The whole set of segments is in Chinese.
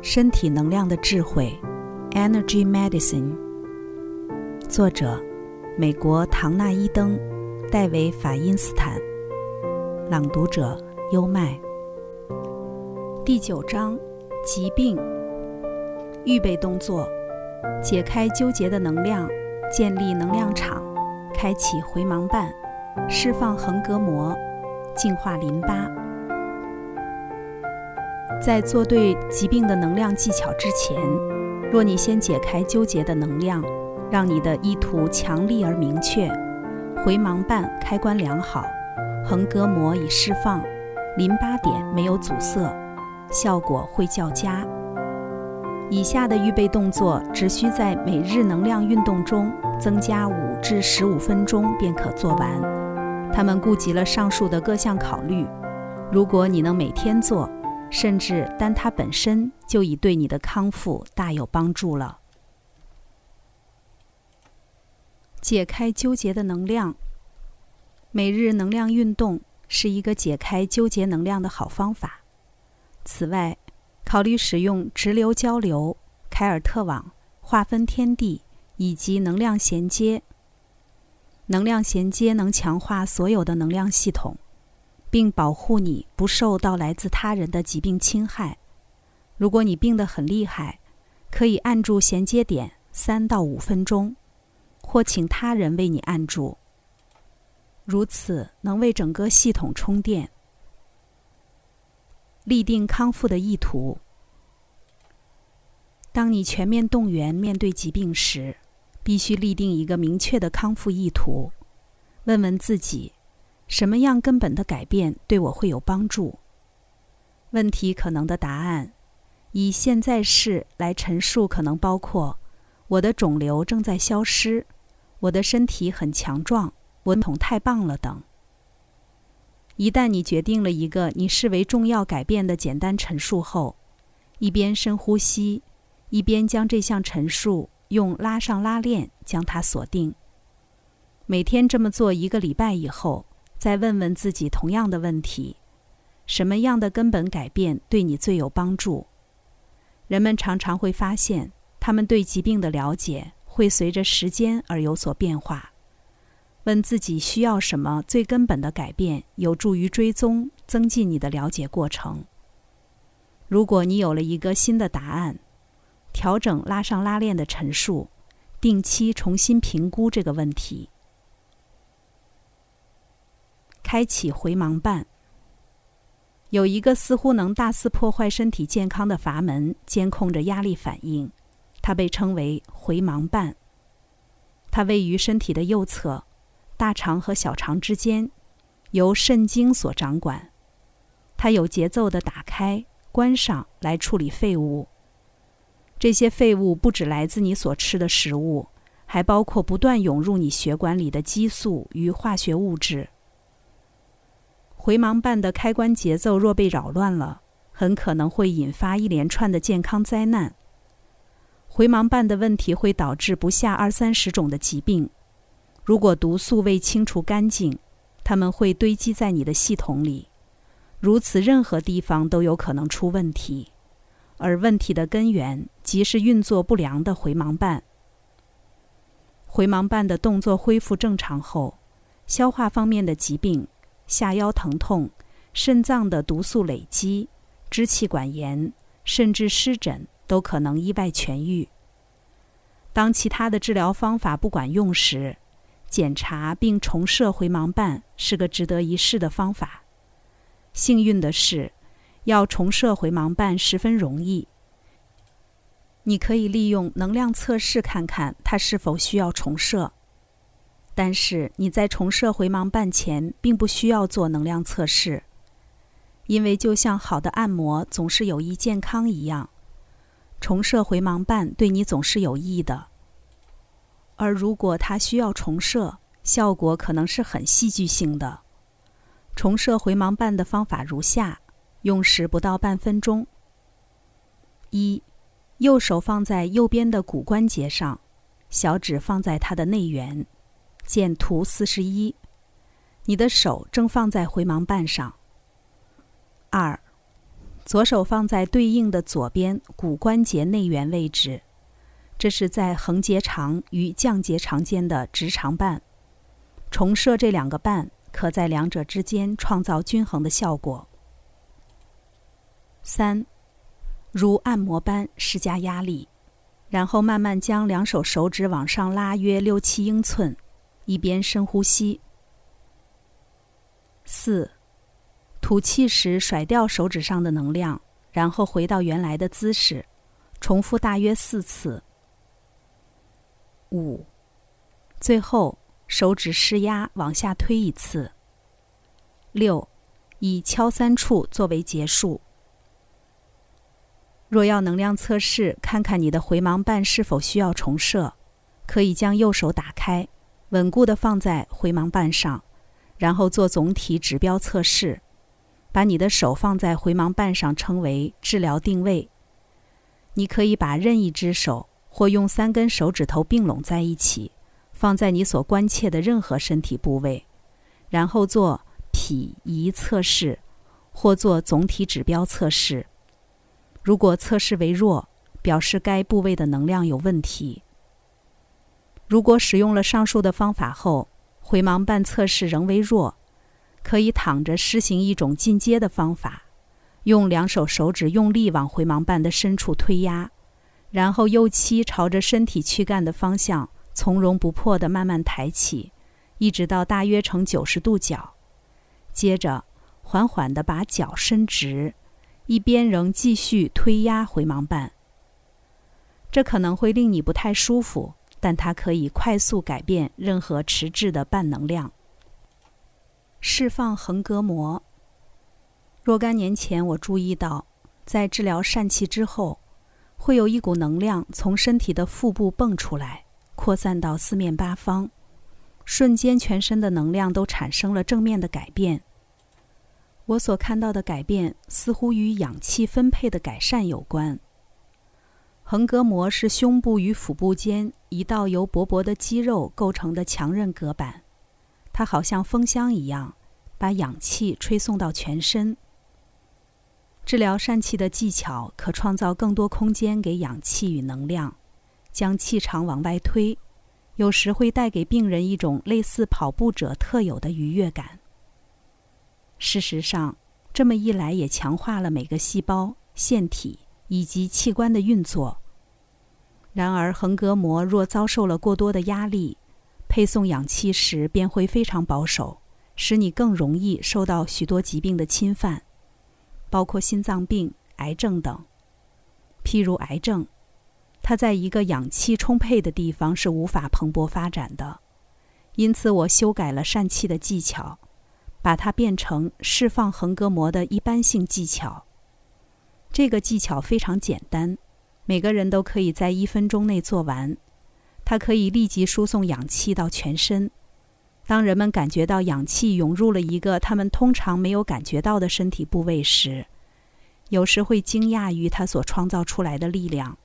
身体能量的智慧，Energy Medicine。作者：美国唐纳伊登、戴维法因斯坦。朗读者：优麦。第九章：疾病。预备动作：解开纠结的能量，建立能量场，开启回盲瓣，释放横膈膜，净化淋巴。在做对疾病的能量技巧之前，若你先解开纠结的能量，让你的意图强力而明确，回盲瓣开关良好，横膈膜已释放，淋巴点没有阻塞，效果会较佳。以下的预备动作只需在每日能量运动中增加五至十五分钟便可做完。他们顾及了上述的各项考虑。如果你能每天做，甚至单它本身就已对你的康复大有帮助了。解开纠结的能量，每日能量运动是一个解开纠结能量的好方法。此外，考虑使用直流交流、凯尔特网、划分天地以及能量衔接。能量衔接能强化所有的能量系统。并保护你不受到来自他人的疾病侵害。如果你病得很厉害，可以按住衔接点三到五分钟，或请他人为你按住。如此能为整个系统充电。立定康复的意图。当你全面动员面对疾病时，必须立定一个明确的康复意图。问问自己。什么样根本的改变对我会有帮助？问题可能的答案，以现在式来陈述，可能包括：我的肿瘤正在消失，我的身体很强壮，我统太棒了等。一旦你决定了一个你视为重要改变的简单陈述后，一边深呼吸，一边将这项陈述用拉上拉链将它锁定。每天这么做一个礼拜以后。再问问自己同样的问题：什么样的根本改变对你最有帮助？人们常常会发现，他们对疾病的了解会随着时间而有所变化。问自己需要什么最根本的改变，有助于追踪、增进你的了解过程。如果你有了一个新的答案，调整拉上拉链的陈述，定期重新评估这个问题。开启回盲瓣。有一个似乎能大肆破坏身体健康的阀门，监控着压力反应，它被称为回盲瓣。它位于身体的右侧，大肠和小肠之间，由肾经所掌管。它有节奏的打开、关上来处理废物。这些废物不只来自你所吃的食物，还包括不断涌入你血管里的激素与化学物质。回盲瓣的开关节奏若被扰乱了，很可能会引发一连串的健康灾难。回盲瓣的问题会导致不下二三十种的疾病。如果毒素未清除干净，它们会堆积在你的系统里，如此任何地方都有可能出问题。而问题的根源即是运作不良的回盲瓣。回盲瓣的动作恢复正常后，消化方面的疾病。下腰疼痛、肾脏的毒素累积、支气管炎，甚至湿疹都可能意外痊愈。当其他的治疗方法不管用时，检查并重设回盲瓣是个值得一试的方法。幸运的是，要重设回盲瓣十分容易。你可以利用能量测试看看它是否需要重设。但是你在重设回盲瓣前，并不需要做能量测试，因为就像好的按摩总是有益健康一样，重设回盲瓣对你总是有益的。而如果它需要重设，效果可能是很戏剧性的。重设回盲瓣的方法如下：用时不到半分钟。一，右手放在右边的骨关节上，小指放在它的内缘。见图四十一，你的手正放在回盲瓣上。二，左手放在对应的左边骨关节内缘位置，这是在横结肠与降结肠间的直肠瓣。重设这两个瓣，可在两者之间创造均衡的效果。三，如按摩般施加压力，然后慢慢将两手手指往上拉约六七英寸，一边深呼吸。四。吐气时，甩掉手指上的能量，然后回到原来的姿势，重复大约四次。五，最后手指施压往下推一次。六，以敲三处作为结束。若要能量测试，看看你的回盲瓣是否需要重设，可以将右手打开，稳固的放在回盲瓣上，然后做总体指标测试。把你的手放在回盲瓣上，称为治疗定位。你可以把任意只手或用三根手指头并拢在一起，放在你所关切的任何身体部位，然后做脾仪测试，或做总体指标测试。如果测试为弱，表示该部位的能量有问题。如果使用了上述的方法后，回盲瓣测试仍为弱。可以躺着施行一种进阶的方法，用两手手指用力往回盲瓣的深处推压，然后右膝朝着身体躯干的方向从容不迫地慢慢抬起，一直到大约呈九十度角。接着缓缓地把脚伸直，一边仍继续推压回盲瓣。这可能会令你不太舒服，但它可以快速改变任何迟滞的半能量。释放横膈膜。若干年前，我注意到，在治疗疝气之后，会有一股能量从身体的腹部蹦出来，扩散到四面八方，瞬间全身的能量都产生了正面的改变。我所看到的改变似乎与氧气分配的改善有关。横膈膜是胸部与腹部间一道由薄薄的肌肉构成的强韧隔板。它好像风箱一样，把氧气吹送到全身。治疗疝气的技巧可创造更多空间给氧气与能量，将气场往外推，有时会带给病人一种类似跑步者特有的愉悦感。事实上，这么一来也强化了每个细胞、腺体以及器官的运作。然而，横膈膜若遭受了过多的压力，配送氧气时便会非常保守，使你更容易受到许多疾病的侵犯，包括心脏病、癌症等。譬如癌症，它在一个氧气充沛的地方是无法蓬勃发展的。因此，我修改了疝气的技巧，把它变成释放横膈膜的一般性技巧。这个技巧非常简单，每个人都可以在一分钟内做完。它可以立即输送氧气到全身。当人们感觉到氧气涌入了一个他们通常没有感觉到的身体部位时，有时会惊讶于它所创造出来的力量。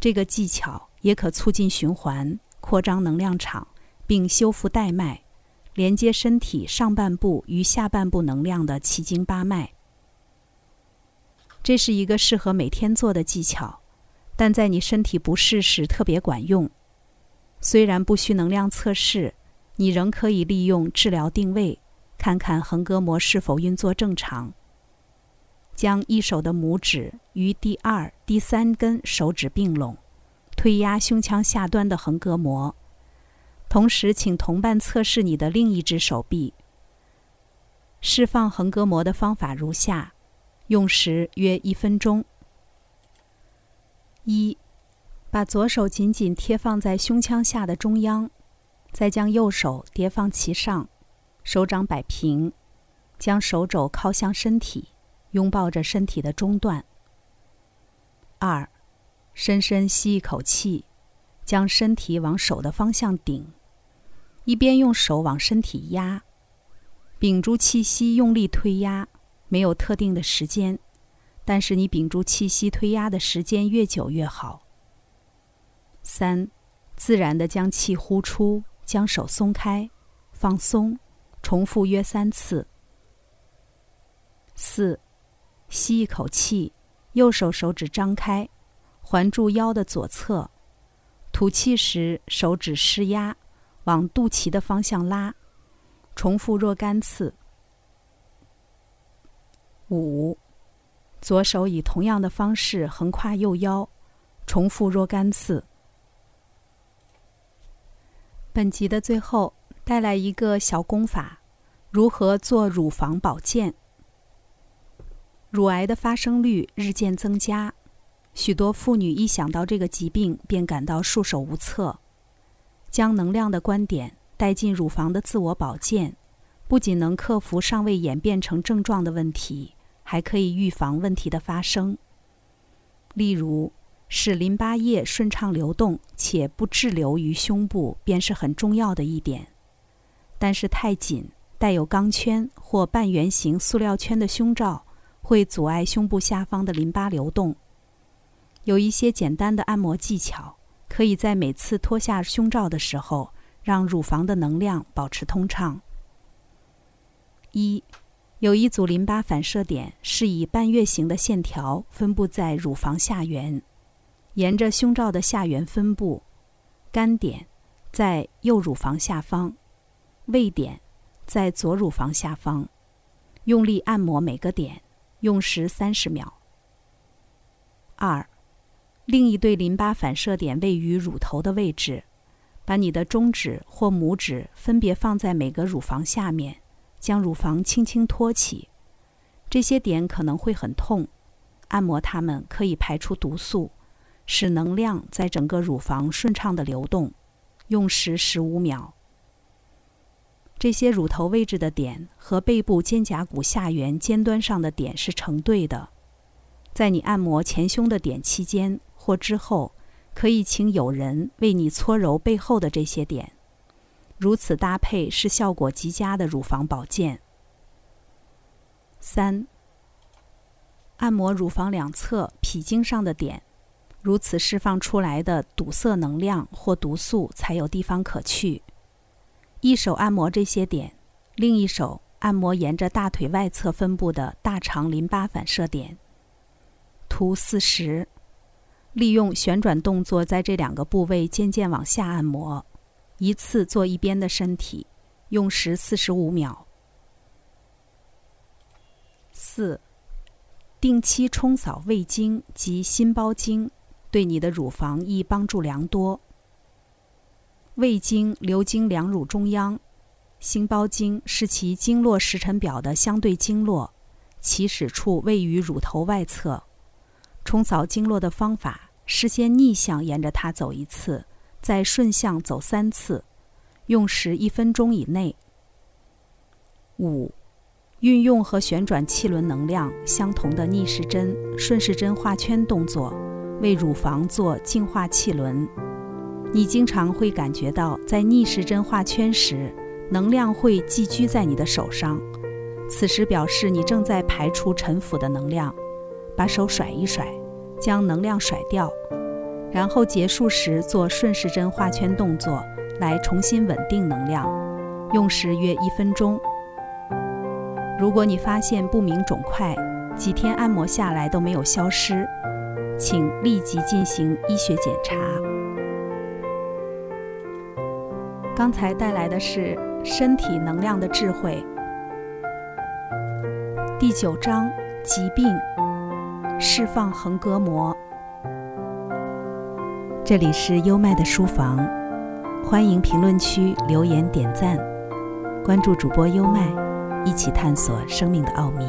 这个技巧也可促进循环、扩张能量场，并修复带脉，连接身体上半部与下半部能量的七经八脉。这是一个适合每天做的技巧，但在你身体不适时特别管用。虽然不需能量测试，你仍可以利用治疗定位，看看横膈膜是否运作正常。将一手的拇指与第二、第三根手指并拢，推压胸腔下端的横膈膜，同时请同伴测试你的另一只手臂。释放横膈膜的方法如下，用时约一分钟。一。把左手紧紧贴放在胸腔下的中央，再将右手叠放其上，手掌摆平，将手肘靠向身体，拥抱着身体的中段。二，深深吸一口气，将身体往手的方向顶，一边用手往身体压，屏住气息，用力推压，没有特定的时间，但是你屏住气息推压的时间越久越好。三，自然的将气呼出，将手松开，放松，重复约三次。四，吸一口气，右手手指张开，环住腰的左侧。吐气时，手指施压，往肚脐的方向拉，重复若干次。五，左手以同样的方式横跨右腰，重复若干次。本集的最后带来一个小功法：如何做乳房保健？乳癌的发生率日渐增加。许多妇女一想到这个疾病，便感到束手无策。将能量的观点带进乳房的自我保健，不仅能克服尚未演变成症状的问题，还可以预防问题的发生。例如，使淋巴液顺畅流动且不滞留于胸部，便是很重要的一点。但是太紧、带有钢圈或半圆形塑料圈的胸罩，会阻碍胸部下方的淋巴流动。有一些简单的按摩技巧，可以在每次脱下胸罩的时候，让乳房的能量保持通畅。一，有一组淋巴反射点是以半月形的线条分布在乳房下缘，沿着胸罩的下缘分布。干点在右乳房下方，位点在左乳房下方。用力按摩每个点，用时三十秒。二。另一对淋巴反射点位于乳头的位置，把你的中指或拇指分别放在每个乳房下面，将乳房轻轻托起。这些点可能会很痛，按摩它们可以排出毒素，使能量在整个乳房顺畅的流动。用时十五秒。这些乳头位置的点和背部肩胛骨下缘尖端上的点是成对的。在你按摩前胸的点期间。或之后，可以请友人为你搓揉背后的这些点，如此搭配是效果极佳的乳房保健。三、按摩乳房两侧脾经上的点，如此释放出来的堵塞能量或毒素才有地方可去。一手按摩这些点，另一手按摩沿着大腿外侧分布的大肠淋巴反射点。图四十。利用旋转动作，在这两个部位渐渐往下按摩，一次做一边的身体，用时四十五秒。四，定期冲扫胃经及心包经，对你的乳房亦帮助良多。胃经流经两乳中央，心包经是其经络时辰表的相对经络，起始处位于乳头外侧。冲扫经络的方法是先逆向沿着它走一次，再顺向走三次，用时一分钟以内。五，运用和旋转气轮能量相同的逆时针、顺时针画圈动作，为乳房做净化气轮。你经常会感觉到，在逆时针画圈时，能量会寄居在你的手上，此时表示你正在排除沉浮的能量。把手甩一甩，将能量甩掉，然后结束时做顺时针画圈动作，来重新稳定能量，用时约一分钟。如果你发现不明肿块几天按摩下来都没有消失，请立即进行医学检查。刚才带来的是身体能量的智慧，第九章疾病。释放横膈膜。这里是优麦的书房，欢迎评论区留言点赞，关注主播优麦，一起探索生命的奥秘。